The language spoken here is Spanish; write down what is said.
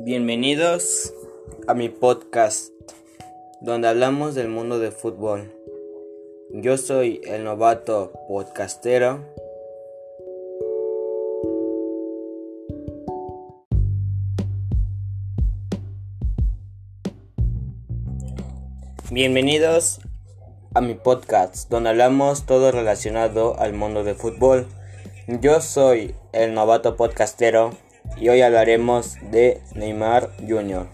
Bienvenidos a mi podcast, donde hablamos del mundo del fútbol. Yo soy el novato podcastero. Bienvenidos a mi podcast, donde hablamos todo relacionado al mundo del fútbol. Yo soy el novato podcastero y hoy hablaremos de Neymar Jr.